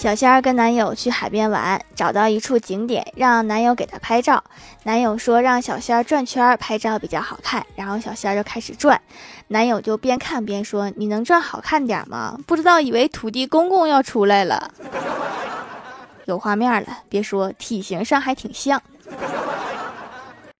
小仙儿跟男友去海边玩，找到一处景点让男友给她拍照。男友说让小仙儿转圈拍照比较好看，然后小仙儿就开始转。男友就边看边说：你能转好看点吗？不知道以为土地公公要出来了。有画面了，别说体型上还挺像。